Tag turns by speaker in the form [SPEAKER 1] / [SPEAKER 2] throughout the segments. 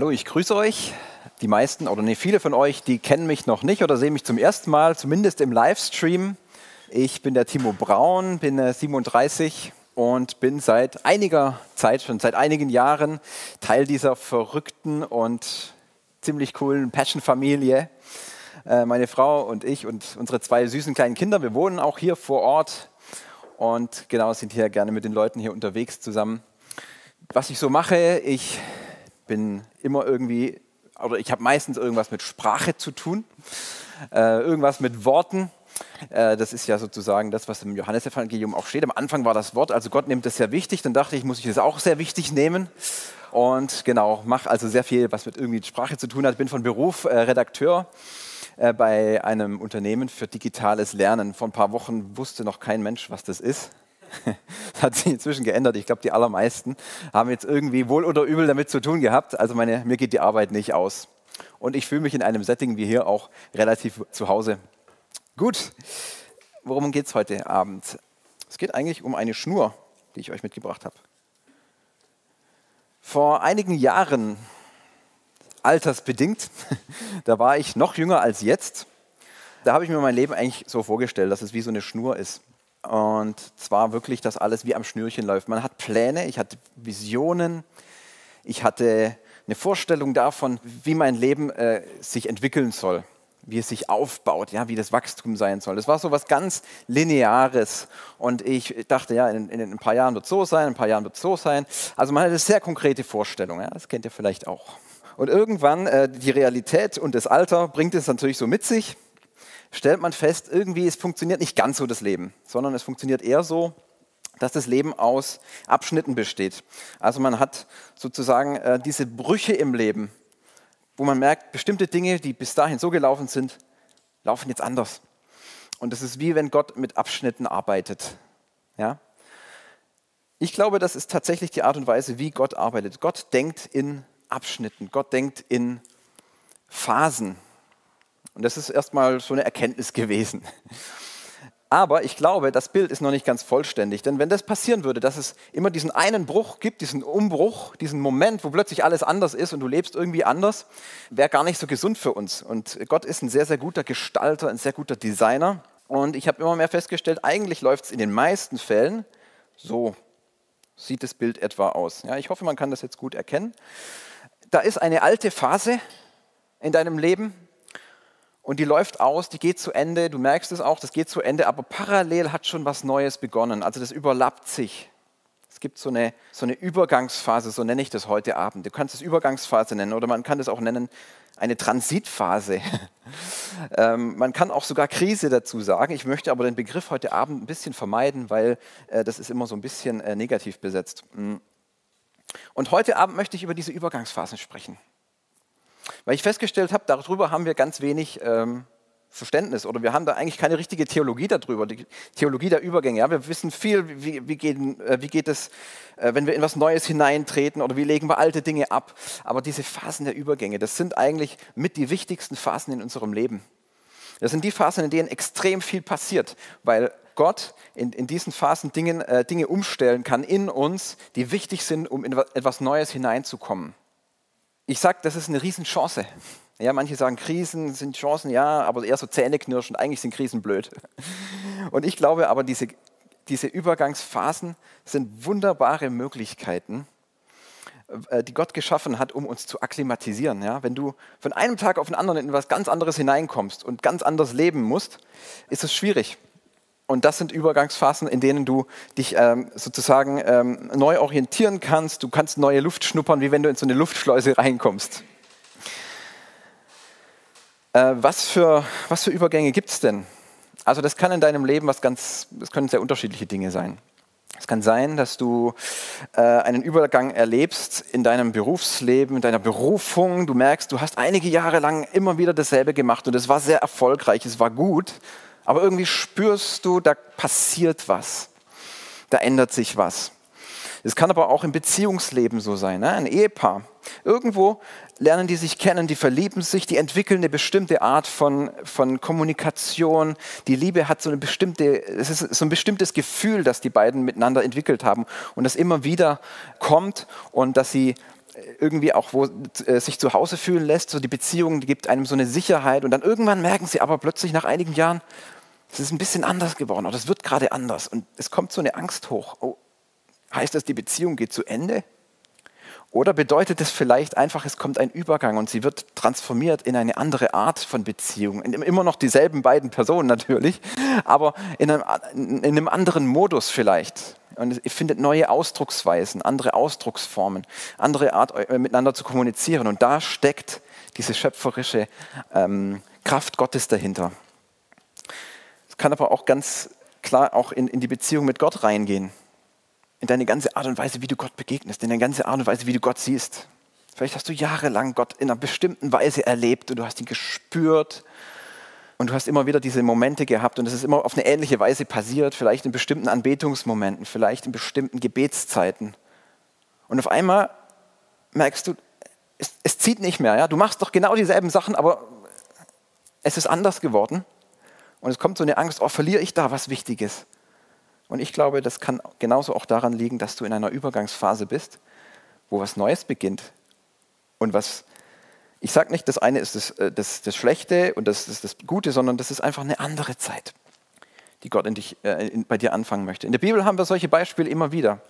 [SPEAKER 1] Hallo, ich grüße euch. Die meisten oder nee, viele von euch, die kennen mich noch nicht oder sehen mich zum ersten Mal, zumindest im Livestream. Ich bin der Timo Braun, bin 37 und bin seit einiger Zeit, schon seit einigen Jahren, Teil dieser verrückten und ziemlich coolen Passion-Familie. Äh, meine Frau und ich und unsere zwei süßen kleinen Kinder, wir wohnen auch hier vor Ort und genau sind hier gerne mit den Leuten hier unterwegs zusammen. Was ich so mache, ich bin immer irgendwie, oder ich habe meistens irgendwas mit Sprache zu tun, äh, irgendwas mit Worten. Äh, das ist ja sozusagen das, was im Johannesevangelium auch steht. Am Anfang war das Wort, also Gott nimmt das sehr wichtig. Dann dachte ich, muss ich das auch sehr wichtig nehmen. Und genau, mache also sehr viel, was mit irgendwie Sprache zu tun hat. Bin von Beruf äh, Redakteur äh, bei einem Unternehmen für digitales Lernen. Vor ein paar Wochen wusste noch kein Mensch, was das ist. Das hat sich inzwischen geändert. Ich glaube, die allermeisten haben jetzt irgendwie wohl oder übel damit zu tun gehabt. Also meine, mir geht die Arbeit nicht aus. Und ich fühle mich in einem Setting wie hier auch relativ zu Hause. Gut, worum geht es heute Abend? Es geht eigentlich um eine Schnur, die ich euch mitgebracht habe. Vor einigen Jahren, altersbedingt, da war ich noch jünger als jetzt, da habe ich mir mein Leben eigentlich so vorgestellt, dass es wie so eine Schnur ist. Und zwar wirklich, dass alles wie am Schnürchen läuft. Man hat Pläne, ich hatte Visionen, ich hatte eine Vorstellung davon, wie mein Leben äh, sich entwickeln soll, wie es sich aufbaut, ja, wie das Wachstum sein soll. Das war so was ganz Lineares. Und ich dachte, ja, in, in ein paar Jahren wird es so sein, in ein paar Jahren wird es so sein. Also man hatte sehr konkrete Vorstellung, ja, das kennt ihr vielleicht auch. Und irgendwann äh, die Realität und das Alter bringt es natürlich so mit sich stellt man fest, irgendwie es funktioniert nicht ganz so das Leben, sondern es funktioniert eher so, dass das Leben aus Abschnitten besteht. Also man hat sozusagen äh, diese Brüche im Leben, wo man merkt, bestimmte Dinge, die bis dahin so gelaufen sind, laufen jetzt anders. Und das ist wie wenn Gott mit Abschnitten arbeitet. Ja? Ich glaube, das ist tatsächlich die Art und Weise, wie Gott arbeitet. Gott denkt in Abschnitten. Gott denkt in Phasen. Und das ist erstmal so eine Erkenntnis gewesen. Aber ich glaube, das Bild ist noch nicht ganz vollständig. Denn wenn das passieren würde, dass es immer diesen einen Bruch gibt, diesen Umbruch, diesen Moment, wo plötzlich alles anders ist und du lebst irgendwie anders, wäre gar nicht so gesund für uns. Und Gott ist ein sehr, sehr guter Gestalter, ein sehr guter Designer. Und ich habe immer mehr festgestellt, eigentlich läuft es in den meisten Fällen so. Sieht das Bild etwa aus. Ja, ich hoffe, man kann das jetzt gut erkennen. Da ist eine alte Phase in deinem Leben, und die läuft aus, die geht zu Ende, du merkst es auch, das geht zu Ende, aber parallel hat schon was Neues begonnen. Also das überlappt sich. Es gibt so eine, so eine Übergangsphase, so nenne ich das heute Abend. Du kannst es Übergangsphase nennen oder man kann das auch nennen eine Transitphase. ähm, man kann auch sogar Krise dazu sagen. Ich möchte aber den Begriff heute Abend ein bisschen vermeiden, weil äh, das ist immer so ein bisschen äh, negativ besetzt. Mm. Und heute Abend möchte ich über diese Übergangsphasen sprechen. Weil ich festgestellt habe, darüber haben wir ganz wenig ähm, Verständnis oder wir haben da eigentlich keine richtige Theologie darüber, die Theologie der Übergänge. Ja? Wir wissen viel, wie, wie, geht, äh, wie geht es, äh, wenn wir in was Neues hineintreten oder wie legen wir alte Dinge ab. Aber diese Phasen der Übergänge, das sind eigentlich mit die wichtigsten Phasen in unserem Leben. Das sind die Phasen, in denen extrem viel passiert, weil Gott in, in diesen Phasen Dingen, äh, Dinge umstellen kann in uns, die wichtig sind, um in etwas Neues hineinzukommen. Ich sage, das ist eine Riesenchance. Ja, manche sagen, Krisen sind Chancen, ja, aber eher so Zähneknirschen. Eigentlich sind Krisen blöd. Und ich glaube aber, diese, diese Übergangsphasen sind wunderbare Möglichkeiten, äh, die Gott geschaffen hat, um uns zu akklimatisieren. Ja? Wenn du von einem Tag auf den anderen in etwas ganz anderes hineinkommst und ganz anders leben musst, ist es schwierig. Und das sind Übergangsphasen, in denen du dich ähm, sozusagen ähm, neu orientieren kannst. Du kannst neue Luft schnuppern, wie wenn du in so eine Luftschleuse reinkommst. Äh, was, für, was für Übergänge gibt es denn? Also das kann in deinem Leben was ganz, das können sehr unterschiedliche Dinge sein. Es kann sein, dass du äh, einen Übergang erlebst in deinem Berufsleben, in deiner Berufung. Du merkst, du hast einige Jahre lang immer wieder dasselbe gemacht und es war sehr erfolgreich, es war gut aber irgendwie spürst du, da passiert was, da ändert sich was. Es kann aber auch im Beziehungsleben so sein, ne? ein Ehepaar. Irgendwo lernen die sich kennen, die verlieben sich, die entwickeln eine bestimmte Art von, von Kommunikation. Die Liebe hat so eine bestimmte, es ist so ein bestimmtes Gefühl, das die beiden miteinander entwickelt haben und das immer wieder kommt und dass sie irgendwie auch wo, äh, sich zu Hause fühlen lässt. So die Beziehung die gibt einem so eine Sicherheit und dann irgendwann merken sie aber plötzlich nach einigen Jahren, es ist ein bisschen anders geworden oder es wird gerade anders und es kommt so eine Angst hoch. Oh, heißt das, die Beziehung geht zu Ende? Oder bedeutet es vielleicht einfach, es kommt ein Übergang und sie wird transformiert in eine andere Art von Beziehung? Immer noch dieselben beiden Personen natürlich, aber in einem, in einem anderen Modus vielleicht. Und ihr findet neue Ausdrucksweisen, andere Ausdrucksformen, andere Art miteinander zu kommunizieren. Und da steckt diese schöpferische ähm, Kraft Gottes dahinter. Kann aber auch ganz klar auch in, in die Beziehung mit Gott reingehen in deine ganze Art und Weise, wie du Gott begegnest, in deine ganze Art und Weise, wie du Gott siehst. Vielleicht hast du jahrelang Gott in einer bestimmten Weise erlebt und du hast ihn gespürt und du hast immer wieder diese Momente gehabt und es ist immer auf eine ähnliche Weise passiert, vielleicht in bestimmten Anbetungsmomenten, vielleicht in bestimmten Gebetszeiten. Und auf einmal merkst du, es, es zieht nicht mehr. Ja? Du machst doch genau dieselben Sachen, aber es ist anders geworden. Und es kommt so eine Angst, oh, verliere ich da was Wichtiges? Und ich glaube, das kann genauso auch daran liegen, dass du in einer Übergangsphase bist, wo was Neues beginnt. Und was, ich sage nicht, das eine ist das, äh, das, das Schlechte und das ist das Gute, sondern das ist einfach eine andere Zeit, die Gott in dich, äh, in, bei dir anfangen möchte. In der Bibel haben wir solche Beispiele immer wieder.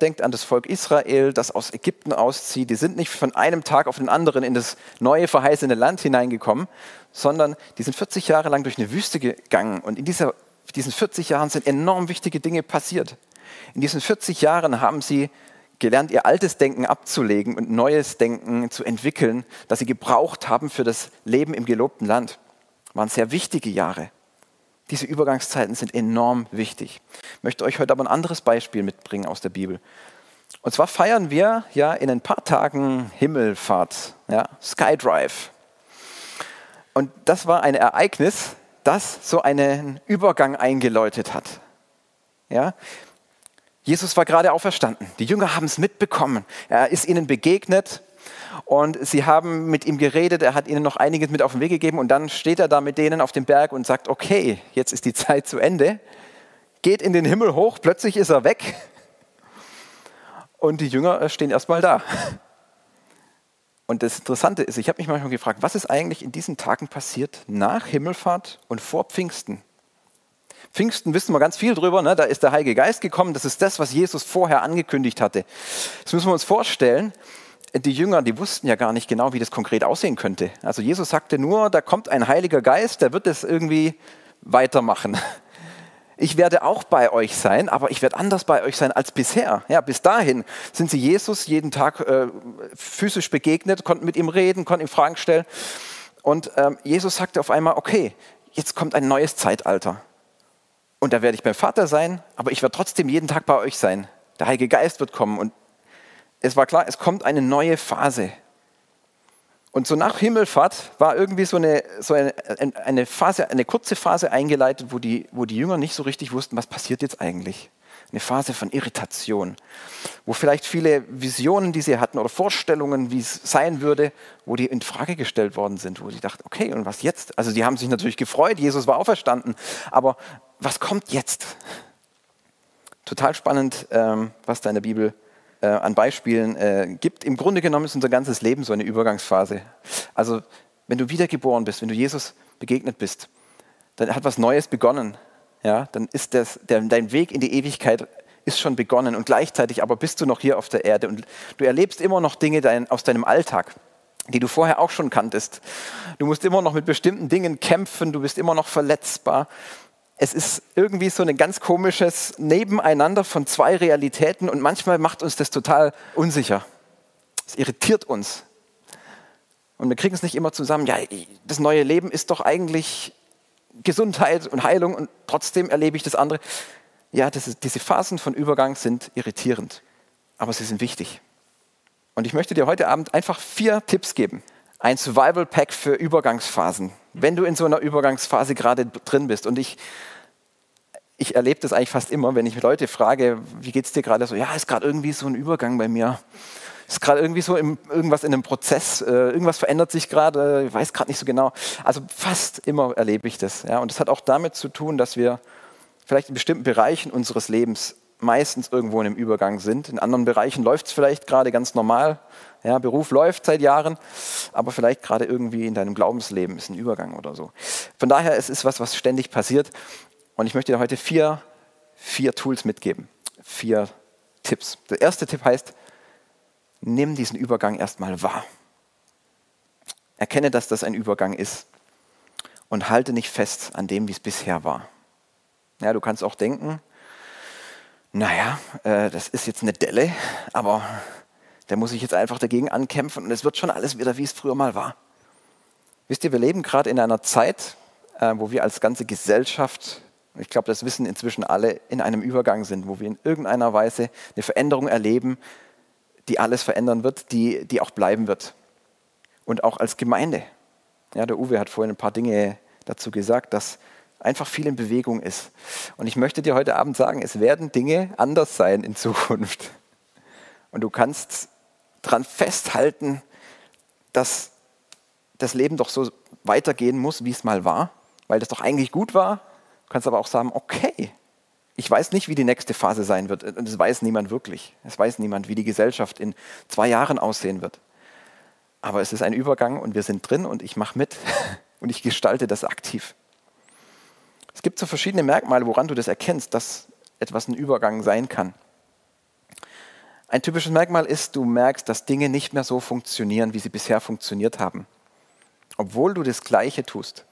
[SPEAKER 1] Denkt an das Volk Israel, das aus Ägypten auszieht. Die sind nicht von einem Tag auf den anderen in das neue verheißene Land hineingekommen, sondern die sind 40 Jahre lang durch eine Wüste gegangen. Und in dieser diesen 40 Jahren sind enorm wichtige Dinge passiert. In diesen 40 Jahren haben sie gelernt, ihr altes Denken abzulegen und neues Denken zu entwickeln, das sie gebraucht haben für das Leben im gelobten Land. Das waren sehr wichtige Jahre. Diese Übergangszeiten sind enorm wichtig. Ich möchte euch heute aber ein anderes Beispiel mitbringen aus der Bibel. Und zwar feiern wir ja in ein paar Tagen Himmelfahrt, ja, Skydrive. Und das war ein Ereignis, das so einen Übergang eingeläutet hat. Ja? Jesus war gerade auferstanden. Die Jünger haben es mitbekommen. Er ist ihnen begegnet und sie haben mit ihm geredet. Er hat ihnen noch einiges mit auf den Weg gegeben und dann steht er da mit denen auf dem Berg und sagt, okay, jetzt ist die Zeit zu Ende. Geht in den Himmel hoch, plötzlich ist er weg und die Jünger stehen erstmal da. Und das Interessante ist, ich habe mich manchmal gefragt, was ist eigentlich in diesen Tagen passiert nach Himmelfahrt und vor Pfingsten? Pfingsten wissen wir ganz viel drüber, ne? da ist der Heilige Geist gekommen, das ist das, was Jesus vorher angekündigt hatte. Das müssen wir uns vorstellen. Die Jünger, die wussten ja gar nicht genau, wie das konkret aussehen könnte. Also Jesus sagte nur, da kommt ein Heiliger Geist, der wird das irgendwie weitermachen ich werde auch bei euch sein, aber ich werde anders bei euch sein als bisher. Ja, bis dahin sind sie Jesus jeden Tag äh, physisch begegnet, konnten mit ihm reden, konnten ihm Fragen stellen. Und ähm, Jesus sagte auf einmal, okay, jetzt kommt ein neues Zeitalter. Und da werde ich beim Vater sein, aber ich werde trotzdem jeden Tag bei euch sein. Der Heilige Geist wird kommen. Und es war klar, es kommt eine neue Phase. Und so nach Himmelfahrt war irgendwie so eine, so eine, eine, Phase, eine kurze Phase eingeleitet, wo die, wo die Jünger nicht so richtig wussten, was passiert jetzt eigentlich. Eine Phase von Irritation, wo vielleicht viele Visionen, die sie hatten oder Vorstellungen, wie es sein würde, wo die in Frage gestellt worden sind, wo sie dachten, okay, und was jetzt? Also die haben sich natürlich gefreut, Jesus war auferstanden, aber was kommt jetzt? Total spannend, ähm, was da in der Bibel äh, an Beispielen äh, gibt. Im Grunde genommen ist unser ganzes Leben so eine Übergangsphase. Also wenn du wiedergeboren bist, wenn du Jesus begegnet bist, dann hat was Neues begonnen. Ja, dann ist das, der, dein Weg in die Ewigkeit ist schon begonnen und gleichzeitig aber bist du noch hier auf der Erde und du erlebst immer noch Dinge dein, aus deinem Alltag, die du vorher auch schon kanntest. Du musst immer noch mit bestimmten Dingen kämpfen, du bist immer noch verletzbar es ist irgendwie so ein ganz komisches Nebeneinander von zwei Realitäten und manchmal macht uns das total unsicher. Es irritiert uns. Und wir kriegen es nicht immer zusammen. Ja, das neue Leben ist doch eigentlich Gesundheit und Heilung und trotzdem erlebe ich das andere. Ja, das ist, diese Phasen von Übergang sind irritierend, aber sie sind wichtig. Und ich möchte dir heute Abend einfach vier Tipps geben. Ein Survival Pack für Übergangsphasen wenn du in so einer Übergangsphase gerade drin bist. Und ich, ich erlebe das eigentlich fast immer, wenn ich Leute frage, wie geht es dir gerade so? Ja, ist gerade irgendwie so ein Übergang bei mir. Ist gerade irgendwie so im, irgendwas in einem Prozess, äh, irgendwas verändert sich gerade, ich weiß gerade nicht so genau. Also fast immer erlebe ich das. Ja? Und das hat auch damit zu tun, dass wir vielleicht in bestimmten Bereichen unseres Lebens meistens irgendwo in einem Übergang sind. In anderen Bereichen läuft es vielleicht gerade ganz normal. Ja, Beruf läuft seit Jahren, aber vielleicht gerade irgendwie in deinem Glaubensleben ist ein Übergang oder so. Von daher es ist was, was ständig passiert. Und ich möchte dir heute vier, vier Tools mitgeben, vier Tipps. Der erste Tipp heißt, nimm diesen Übergang erstmal wahr. Erkenne, dass das ein Übergang ist und halte nicht fest an dem, wie es bisher war. Ja, du kannst auch denken, naja, äh, das ist jetzt eine Delle, aber da muss ich jetzt einfach dagegen ankämpfen und es wird schon alles wieder, wie es früher mal war. Wisst ihr, wir leben gerade in einer Zeit, äh, wo wir als ganze Gesellschaft, ich glaube, das wissen inzwischen alle, in einem Übergang sind, wo wir in irgendeiner Weise eine Veränderung erleben, die alles verändern wird, die, die auch bleiben wird. Und auch als Gemeinde. Ja, der Uwe hat vorhin ein paar Dinge dazu gesagt, dass einfach viel in Bewegung ist. Und ich möchte dir heute Abend sagen, es werden Dinge anders sein in Zukunft. Und du kannst daran festhalten, dass das Leben doch so weitergehen muss, wie es mal war, weil das doch eigentlich gut war. Du kannst aber auch sagen, okay, ich weiß nicht, wie die nächste Phase sein wird. Und das weiß niemand wirklich. Es weiß niemand, wie die Gesellschaft in zwei Jahren aussehen wird. Aber es ist ein Übergang und wir sind drin und ich mache mit und ich gestalte das aktiv. Es gibt so verschiedene Merkmale, woran du das erkennst, dass etwas ein Übergang sein kann. Ein typisches Merkmal ist, du merkst, dass Dinge nicht mehr so funktionieren, wie sie bisher funktioniert haben, obwohl du das Gleiche tust.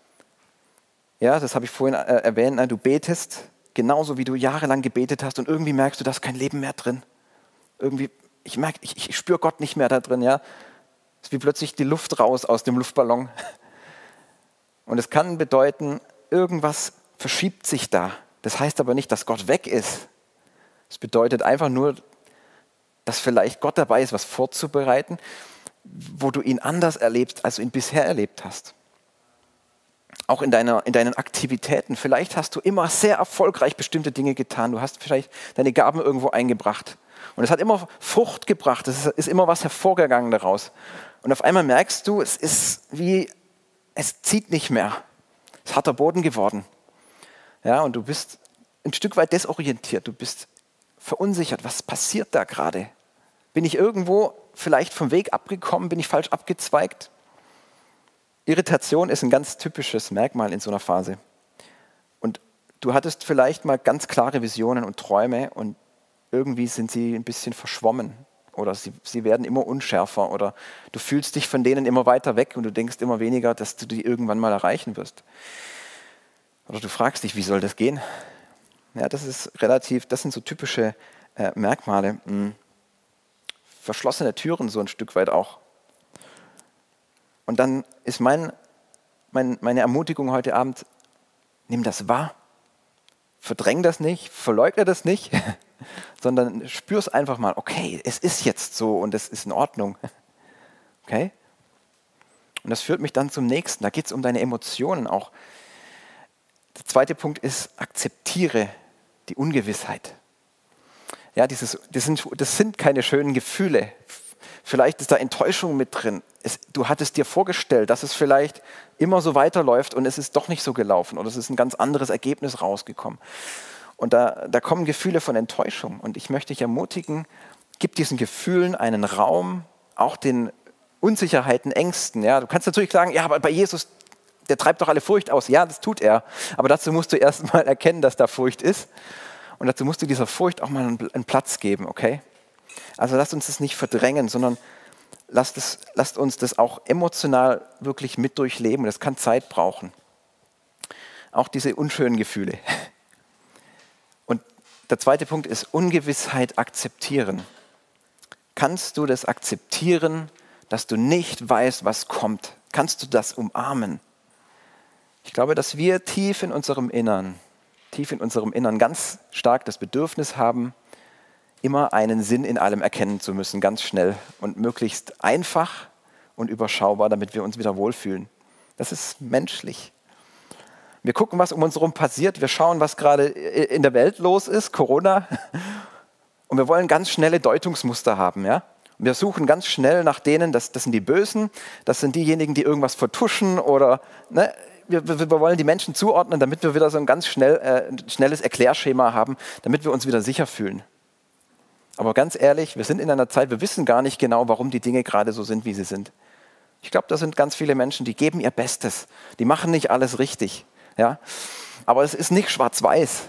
[SPEAKER 1] Ja, das habe ich vorhin äh, erwähnt. Du betest genauso, wie du jahrelang gebetet hast und irgendwie merkst du, da ist kein Leben mehr drin. Irgendwie, ich merke, ich, ich spüre Gott nicht mehr da drin. Ja, es ist wie plötzlich die Luft raus aus dem Luftballon. Und es kann bedeuten, irgendwas verschiebt sich da. Das heißt aber nicht, dass Gott weg ist. Es bedeutet einfach nur, dass vielleicht Gott dabei ist, was vorzubereiten, wo du ihn anders erlebst, als du ihn bisher erlebt hast. Auch in, deiner, in deinen Aktivitäten. Vielleicht hast du immer sehr erfolgreich bestimmte Dinge getan. Du hast vielleicht deine Gaben irgendwo eingebracht. Und es hat immer Frucht gebracht. Es ist immer was hervorgegangen daraus. Und auf einmal merkst du, es ist wie, es zieht nicht mehr. Es ist harter Boden geworden. Ja, und du bist ein Stück weit desorientiert, du bist verunsichert. Was passiert da gerade? Bin ich irgendwo vielleicht vom Weg abgekommen? Bin ich falsch abgezweigt? Irritation ist ein ganz typisches Merkmal in so einer Phase. Und du hattest vielleicht mal ganz klare Visionen und Träume und irgendwie sind sie ein bisschen verschwommen oder sie, sie werden immer unschärfer oder du fühlst dich von denen immer weiter weg und du denkst immer weniger, dass du die irgendwann mal erreichen wirst. Oder du fragst dich, wie soll das gehen? Ja, das ist relativ, das sind so typische äh, Merkmale. Hm. Verschlossene Türen so ein Stück weit auch. Und dann ist mein, mein, meine Ermutigung heute Abend, nimm das wahr, verdräng das nicht, verleugne das nicht, sondern spür es einfach mal, okay, es ist jetzt so und es ist in Ordnung. Okay? Und das führt mich dann zum nächsten. Da geht es um deine Emotionen auch. Der zweite Punkt ist, akzeptiere die Ungewissheit. Ja, dieses, das, sind, das sind keine schönen Gefühle. Vielleicht ist da Enttäuschung mit drin. Es, du hattest dir vorgestellt, dass es vielleicht immer so weiterläuft und es ist doch nicht so gelaufen oder es ist ein ganz anderes Ergebnis rausgekommen. Und da, da kommen Gefühle von Enttäuschung. Und ich möchte dich ermutigen, gib diesen Gefühlen einen Raum, auch den Unsicherheiten, Ängsten. Ja, du kannst natürlich sagen, ja, aber bei Jesus, der treibt doch alle Furcht aus. Ja, das tut er. Aber dazu musst du erst mal erkennen, dass da Furcht ist. Und dazu musst du dieser Furcht auch mal einen Platz geben, okay? Also lasst uns das nicht verdrängen, sondern lasst, es, lasst uns das auch emotional wirklich mit durchleben. Das kann Zeit brauchen. Auch diese unschönen Gefühle. Und der zweite Punkt ist Ungewissheit akzeptieren. Kannst du das akzeptieren, dass du nicht weißt, was kommt? Kannst du das umarmen? Ich glaube, dass wir tief in unserem Innern, tief in unserem Innern ganz stark das Bedürfnis haben, immer einen Sinn in allem erkennen zu müssen, ganz schnell und möglichst einfach und überschaubar, damit wir uns wieder wohlfühlen. Das ist menschlich. Wir gucken, was um uns herum passiert. Wir schauen, was gerade in der Welt los ist, Corona. Und wir wollen ganz schnelle Deutungsmuster haben. Ja? Wir suchen ganz schnell nach denen, das, das sind die Bösen, das sind diejenigen, die irgendwas vertuschen oder ne, wir, wir, wollen die Menschen zuordnen, damit wir wieder so ein ganz schnell, äh, schnelles Erklärschema haben, damit wir uns wieder sicher fühlen. Aber ganz ehrlich, wir sind in einer Zeit, wir wissen gar nicht genau, warum die Dinge gerade so sind, wie sie sind. Ich glaube, da sind ganz viele Menschen, die geben ihr Bestes. Die machen nicht alles richtig. Ja? Aber es ist nicht schwarz-weiß.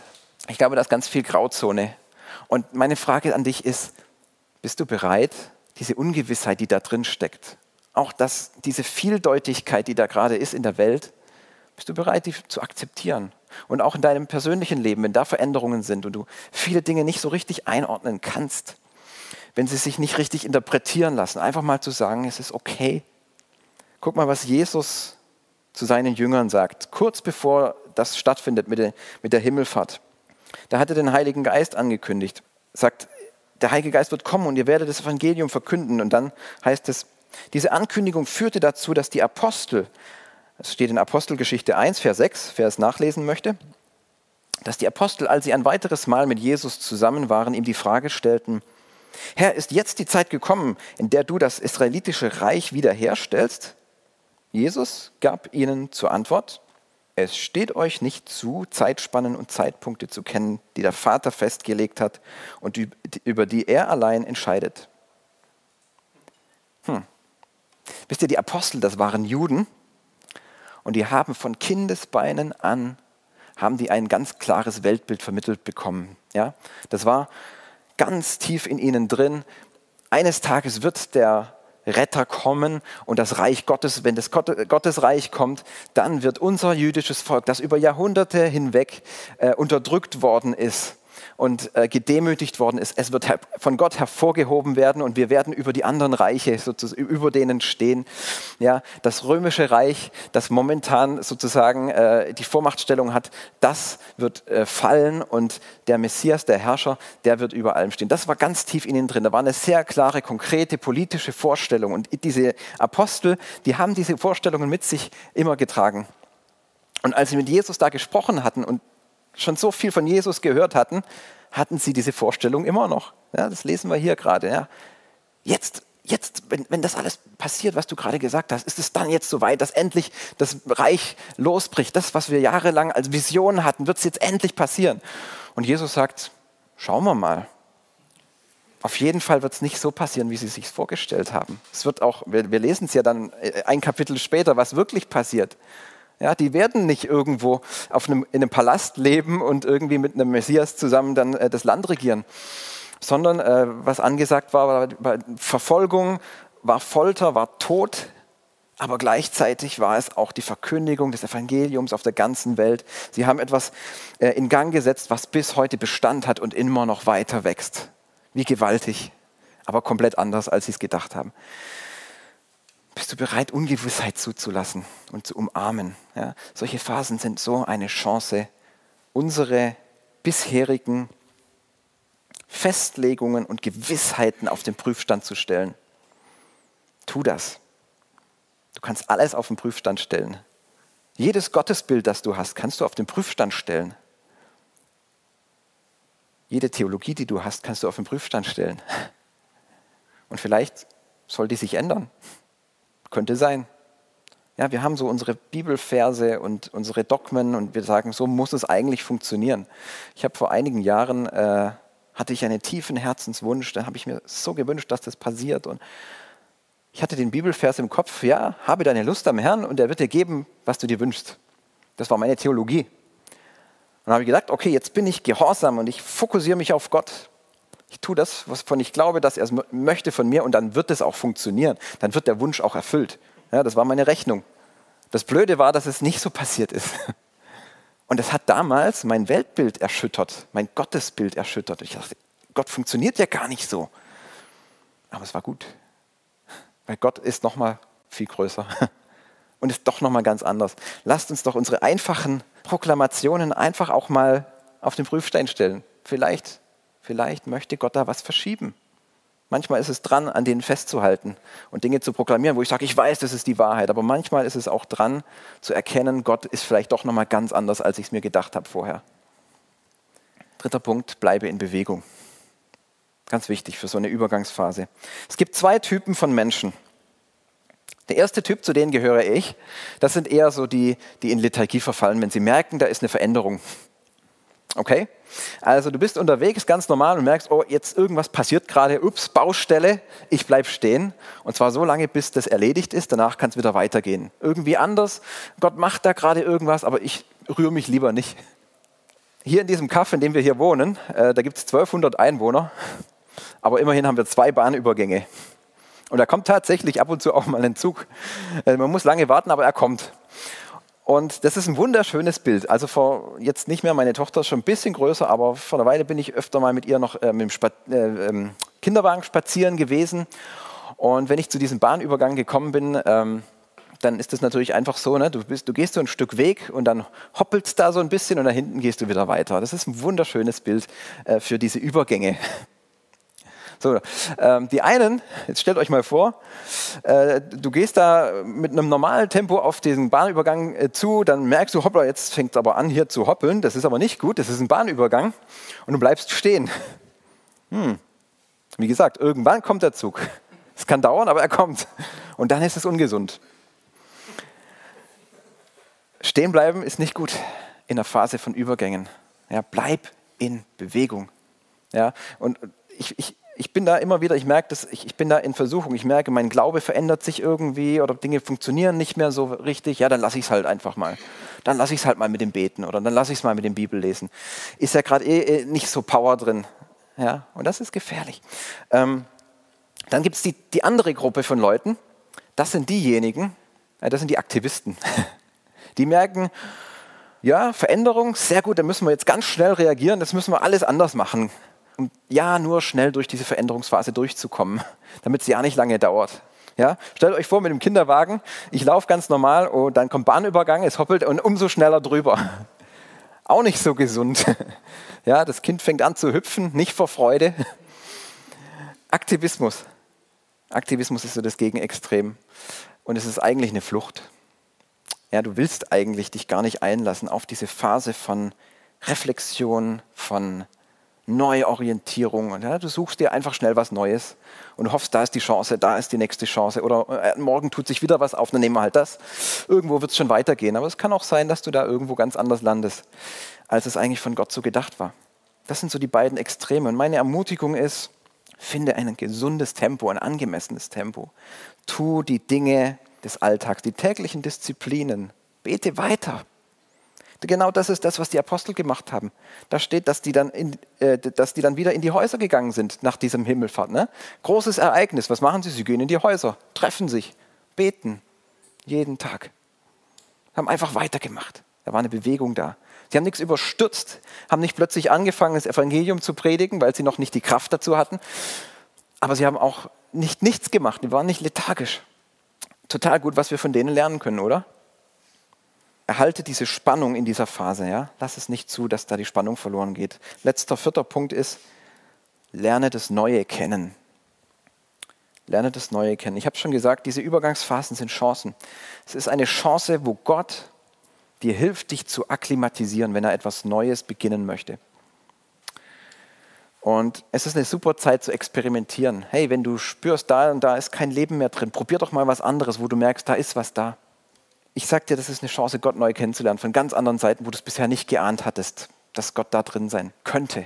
[SPEAKER 1] Ich glaube, da ist ganz viel Grauzone. Und meine Frage an dich ist, bist du bereit, diese Ungewissheit, die da drin steckt, auch das, diese Vieldeutigkeit, die da gerade ist in der Welt, bist du bereit, die zu akzeptieren? Und auch in deinem persönlichen Leben, wenn da Veränderungen sind und du viele Dinge nicht so richtig einordnen kannst, wenn sie sich nicht richtig interpretieren lassen, einfach mal zu sagen, es ist okay. Guck mal, was Jesus zu seinen Jüngern sagt, kurz bevor das stattfindet mit der, Himmelfahrt. Da hat er den Heiligen Geist angekündigt, sagt, der Heilige Geist wird kommen und ihr werdet das Evangelium verkünden. Und dann heißt es, diese Ankündigung führte dazu, dass die Apostel, es steht in Apostelgeschichte 1, Vers 6, wer es nachlesen möchte, dass die Apostel, als sie ein weiteres Mal mit Jesus zusammen waren, ihm die Frage stellten, Herr, ist jetzt die Zeit gekommen, in der du das israelitische Reich wiederherstellst? Jesus gab ihnen zur Antwort, es steht euch nicht zu, Zeitspannen und Zeitpunkte zu kennen, die der Vater festgelegt hat und über die er allein entscheidet. Hm. Wisst ihr, die Apostel, das waren Juden und die haben von Kindesbeinen an haben die ein ganz klares Weltbild vermittelt bekommen. Ja? Das war ganz tief in ihnen drin. Eines Tages wird der Retter kommen und das Reich Gottes, wenn das Gottesreich kommt, dann wird unser jüdisches Volk, das über Jahrhunderte hinweg äh, unterdrückt worden ist, und äh, gedemütigt worden ist. Es wird von Gott hervorgehoben werden und wir werden über die anderen Reiche, sozusagen, über denen stehen. Ja, das römische Reich, das momentan sozusagen äh, die Vormachtstellung hat, das wird äh, fallen und der Messias, der Herrscher, der wird über allem stehen. Das war ganz tief in ihnen drin. Da war eine sehr klare, konkrete politische Vorstellung und diese Apostel, die haben diese Vorstellungen mit sich immer getragen. Und als sie mit Jesus da gesprochen hatten und schon so viel von Jesus gehört hatten, hatten sie diese Vorstellung immer noch. Ja, das lesen wir hier gerade. Ja. Jetzt, jetzt wenn, wenn das alles passiert, was du gerade gesagt hast, ist es dann jetzt soweit, dass endlich das Reich losbricht. Das, was wir jahrelang als Vision hatten, wird es jetzt endlich passieren. Und Jesus sagt, schauen wir mal. Auf jeden Fall wird es nicht so passieren, wie sie sich vorgestellt haben. Es wird auch, wir, wir lesen es ja dann äh, ein Kapitel später, was wirklich passiert. Ja, die werden nicht irgendwo auf einem, in einem Palast leben und irgendwie mit einem Messias zusammen dann äh, das Land regieren, sondern äh, was angesagt war, war, war Verfolgung, war Folter, war Tod, aber gleichzeitig war es auch die Verkündigung des Evangeliums auf der ganzen Welt. Sie haben etwas äh, in Gang gesetzt, was bis heute Bestand hat und immer noch weiter wächst. Wie gewaltig, aber komplett anders, als sie es gedacht haben. Bist du bereit, Ungewissheit zuzulassen und zu umarmen? Ja, solche Phasen sind so eine Chance, unsere bisherigen Festlegungen und Gewissheiten auf den Prüfstand zu stellen. Tu das. Du kannst alles auf den Prüfstand stellen. Jedes Gottesbild, das du hast, kannst du auf den Prüfstand stellen. Jede Theologie, die du hast, kannst du auf den Prüfstand stellen. Und vielleicht soll die sich ändern. Könnte sein. Ja, wir haben so unsere Bibelverse und unsere Dogmen und wir sagen, so muss es eigentlich funktionieren. Ich habe vor einigen Jahren, äh, hatte ich einen tiefen Herzenswunsch, da habe ich mir so gewünscht, dass das passiert und ich hatte den Bibelvers im Kopf, ja, habe deine Lust am Herrn und er wird dir geben, was du dir wünschst. Das war meine Theologie. Und dann habe ich gedacht, okay, jetzt bin ich gehorsam und ich fokussiere mich auf Gott. Ich tue das, wovon ich glaube, dass er es möchte von mir und dann wird es auch funktionieren. Dann wird der Wunsch auch erfüllt. Ja, das war meine Rechnung. Das Blöde war, dass es nicht so passiert ist. Und es hat damals mein Weltbild erschüttert, mein Gottesbild erschüttert. Ich dachte, Gott funktioniert ja gar nicht so. Aber es war gut. Weil Gott ist noch mal viel größer und ist doch noch mal ganz anders. Lasst uns doch unsere einfachen Proklamationen einfach auch mal auf den Prüfstein stellen. Vielleicht Vielleicht möchte Gott da was verschieben. Manchmal ist es dran, an denen festzuhalten und Dinge zu proklamieren, wo ich sage, ich weiß, das ist die Wahrheit. Aber manchmal ist es auch dran, zu erkennen, Gott ist vielleicht doch nochmal ganz anders, als ich es mir gedacht habe vorher. Dritter Punkt, bleibe in Bewegung. Ganz wichtig für so eine Übergangsphase. Es gibt zwei Typen von Menschen. Der erste Typ, zu denen gehöre ich, das sind eher so die, die in Lethargie verfallen, wenn sie merken, da ist eine Veränderung. Okay? Also du bist unterwegs ganz normal und merkst, oh, jetzt irgendwas passiert gerade, ups, Baustelle, ich bleib stehen. Und zwar so lange, bis das erledigt ist, danach kann es wieder weitergehen. Irgendwie anders, Gott macht da gerade irgendwas, aber ich rühre mich lieber nicht. Hier in diesem Kaff, in dem wir hier wohnen, äh, da gibt es 1200 Einwohner, aber immerhin haben wir zwei Bahnübergänge. Und da kommt tatsächlich ab und zu auch mal ein Zug. Äh, man muss lange warten, aber er kommt. Und das ist ein wunderschönes Bild. Also vor jetzt nicht mehr, meine Tochter ist schon ein bisschen größer, aber vor einer Weile bin ich öfter mal mit ihr noch äh, mit dem Spa äh, ähm, Kinderwagen spazieren gewesen. Und wenn ich zu diesem Bahnübergang gekommen bin, ähm, dann ist das natürlich einfach so, ne? du, bist, du gehst so ein Stück Weg und dann hoppelst da so ein bisschen und da hinten gehst du wieder weiter. Das ist ein wunderschönes Bild äh, für diese Übergänge. So, ähm, die einen, jetzt stellt euch mal vor, äh, du gehst da mit einem normalen Tempo auf diesen Bahnübergang äh, zu, dann merkst du, hoppla, jetzt fängt es aber an hier zu hoppeln, das ist aber nicht gut, das ist ein Bahnübergang und du bleibst stehen. Hm. Wie gesagt, irgendwann kommt der Zug. Es kann dauern, aber er kommt. Und dann ist es ungesund. Stehen bleiben ist nicht gut in der Phase von Übergängen. Ja, bleib in Bewegung. Ja, und ich, ich, ich bin da immer wieder, ich merke das, ich, ich bin da in Versuchung, ich merke, mein Glaube verändert sich irgendwie oder Dinge funktionieren nicht mehr so richtig, ja, dann lasse ich es halt einfach mal. Dann lasse ich es halt mal mit dem Beten oder dann lasse ich es mal mit dem Bibellesen. Ist ja gerade eh, eh, nicht so Power drin. Ja, und das ist gefährlich. Ähm, dann gibt es die, die andere Gruppe von Leuten, das sind diejenigen, ja, das sind die Aktivisten. Die merken, ja, Veränderung, sehr gut, da müssen wir jetzt ganz schnell reagieren, das müssen wir alles anders machen um ja nur schnell durch diese Veränderungsphase durchzukommen, damit es ja nicht lange dauert. Ja, stellt euch vor mit dem Kinderwagen, ich laufe ganz normal und dann kommt Bahnübergang, es hoppelt und umso schneller drüber. Auch nicht so gesund. Ja, das Kind fängt an zu hüpfen, nicht vor Freude. Aktivismus. Aktivismus ist so das Gegenextrem und es ist eigentlich eine Flucht. Ja, du willst eigentlich dich gar nicht einlassen auf diese Phase von Reflexion, von Neuorientierung. Ja, du suchst dir einfach schnell was Neues und hoffst, da ist die Chance, da ist die nächste Chance. Oder äh, morgen tut sich wieder was auf, dann nehmen wir halt das. Irgendwo wird es schon weitergehen. Aber es kann auch sein, dass du da irgendwo ganz anders landest, als es eigentlich von Gott so gedacht war. Das sind so die beiden Extreme. Und meine Ermutigung ist, finde ein gesundes Tempo, ein angemessenes Tempo. Tu die Dinge des Alltags, die täglichen Disziplinen. Bete weiter. Genau das ist das, was die Apostel gemacht haben. Da steht, dass die dann, in, äh, dass die dann wieder in die Häuser gegangen sind nach diesem Himmelfahrt. Ne? Großes Ereignis. Was machen sie? Sie gehen in die Häuser, treffen sich, beten. Jeden Tag. Haben einfach weitergemacht. Da war eine Bewegung da. Sie haben nichts überstürzt, haben nicht plötzlich angefangen, das Evangelium zu predigen, weil sie noch nicht die Kraft dazu hatten. Aber sie haben auch nicht nichts gemacht. Die waren nicht lethargisch. Total gut, was wir von denen lernen können, oder? Erhalte diese Spannung in dieser Phase. Ja? Lass es nicht zu, dass da die Spannung verloren geht. Letzter, vierter Punkt ist, lerne das Neue kennen. Lerne das Neue kennen. Ich habe schon gesagt, diese Übergangsphasen sind Chancen. Es ist eine Chance, wo Gott dir hilft, dich zu akklimatisieren, wenn er etwas Neues beginnen möchte. Und es ist eine super Zeit zu experimentieren. Hey, wenn du spürst, da und da ist kein Leben mehr drin, probier doch mal was anderes, wo du merkst, da ist was da ich sage dir, das ist eine Chance, Gott neu kennenzulernen, von ganz anderen Seiten, wo du es bisher nicht geahnt hattest, dass Gott da drin sein könnte.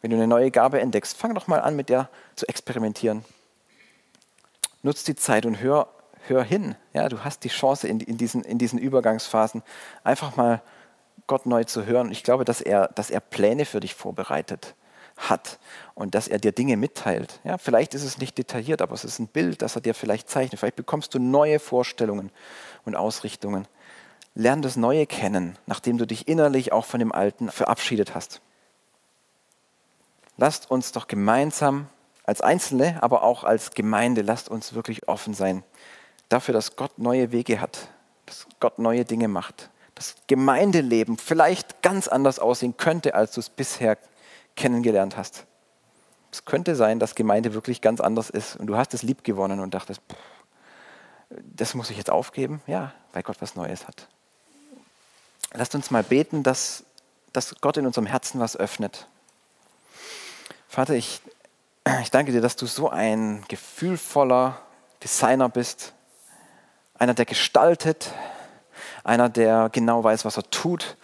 [SPEAKER 1] Wenn du eine neue Gabe entdeckst, fang doch mal an, mit der zu experimentieren. Nutz die Zeit und hör, hör hin. Ja, du hast die Chance in, in, diesen, in diesen Übergangsphasen, einfach mal Gott neu zu hören. Ich glaube, dass er, dass er Pläne für dich vorbereitet hat und dass er dir Dinge mitteilt. Ja, vielleicht ist es nicht detailliert, aber es ist ein Bild, das er dir vielleicht zeichnet. Vielleicht bekommst du neue Vorstellungen und Ausrichtungen. Lern das Neue kennen, nachdem du dich innerlich auch von dem Alten verabschiedet hast. Lasst uns doch gemeinsam als Einzelne, aber auch als Gemeinde, lasst uns wirklich offen sein dafür, dass Gott neue Wege hat, dass Gott neue Dinge macht, dass Gemeindeleben vielleicht ganz anders aussehen könnte, als du es bisher kennengelernt hast. Es könnte sein, dass Gemeinde wirklich ganz anders ist und du hast es lieb gewonnen und dachtest, pff, das muss ich jetzt aufgeben? Ja, weil Gott was Neues hat. Lasst uns mal beten, dass, dass Gott in unserem Herzen was öffnet. Vater, ich, ich danke dir, dass du so ein gefühlvoller Designer bist, einer, der gestaltet, einer, der genau weiß, was er tut.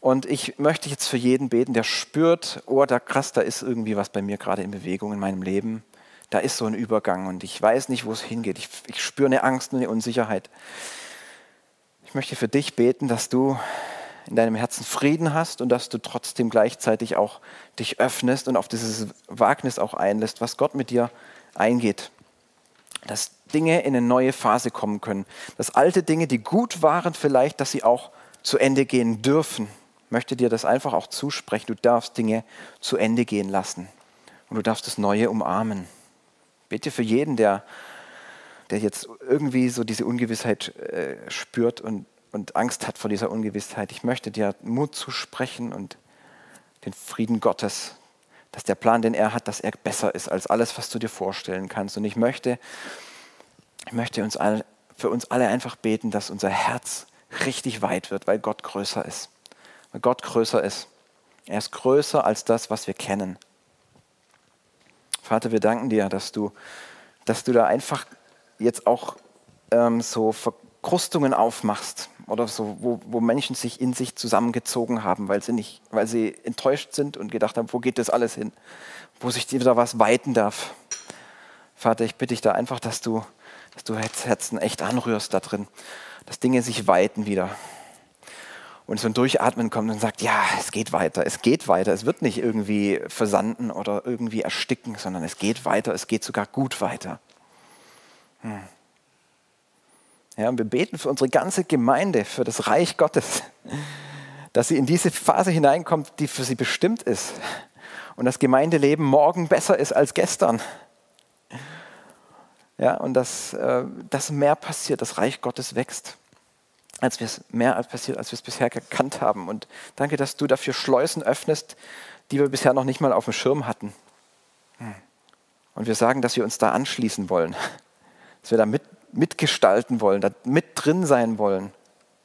[SPEAKER 1] Und ich möchte jetzt für jeden beten, der spürt, oh, da krass, da ist irgendwie was bei mir gerade in Bewegung in meinem Leben. Da ist so ein Übergang und ich weiß nicht, wo es hingeht. Ich, ich spüre eine Angst und eine Unsicherheit. Ich möchte für dich beten, dass du in deinem Herzen Frieden hast und dass du trotzdem gleichzeitig auch dich öffnest und auf dieses Wagnis auch einlässt, was Gott mit dir eingeht. Dass Dinge in eine neue Phase kommen können. Dass alte Dinge, die gut waren, vielleicht, dass sie auch zu Ende gehen dürfen. Möchte dir das einfach auch zusprechen. Du darfst Dinge zu Ende gehen lassen. Und du darfst das Neue umarmen. Bitte für jeden, der, der jetzt irgendwie so diese Ungewissheit äh, spürt und, und Angst hat vor dieser Ungewissheit. Ich möchte dir Mut zusprechen und den Frieden Gottes, dass der Plan, den er hat, dass er besser ist als alles, was du dir vorstellen kannst. Und ich möchte, ich möchte uns alle, für uns alle einfach beten, dass unser Herz richtig weit wird, weil Gott größer ist. Weil Gott größer ist. Er ist größer als das, was wir kennen. Vater, wir danken dir, dass du, dass du da einfach jetzt auch ähm, so Verkrustungen aufmachst oder so, wo, wo Menschen sich in sich zusammengezogen haben, weil sie, nicht, weil sie enttäuscht sind und gedacht haben, wo geht das alles hin, wo sich wieder was weiten darf. Vater, ich bitte dich da einfach, dass du, dass du Herzen echt anrührst da drin, dass Dinge sich weiten wieder und so ein Durchatmen kommt und sagt, ja, es geht weiter, es geht weiter, es wird nicht irgendwie versanden oder irgendwie ersticken, sondern es geht weiter, es geht sogar gut weiter. Hm. Ja, und wir beten für unsere ganze Gemeinde, für das Reich Gottes, dass sie in diese Phase hineinkommt, die für sie bestimmt ist. Und das Gemeindeleben morgen besser ist als gestern. Ja, und dass, äh, dass mehr passiert, das Reich Gottes wächst als wir es mehr als passiert, als wir es bisher gekannt haben. Und danke, dass du dafür Schleusen öffnest, die wir bisher noch nicht mal auf dem Schirm hatten. Und wir sagen, dass wir uns da anschließen wollen, dass wir da mit, mitgestalten wollen, da mit drin sein wollen.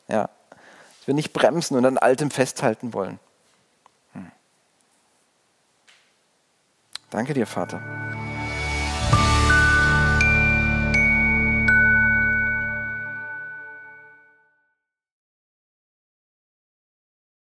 [SPEAKER 1] Ja. Dass wir nicht bremsen und an Altem festhalten wollen. Hm. Danke dir, Vater.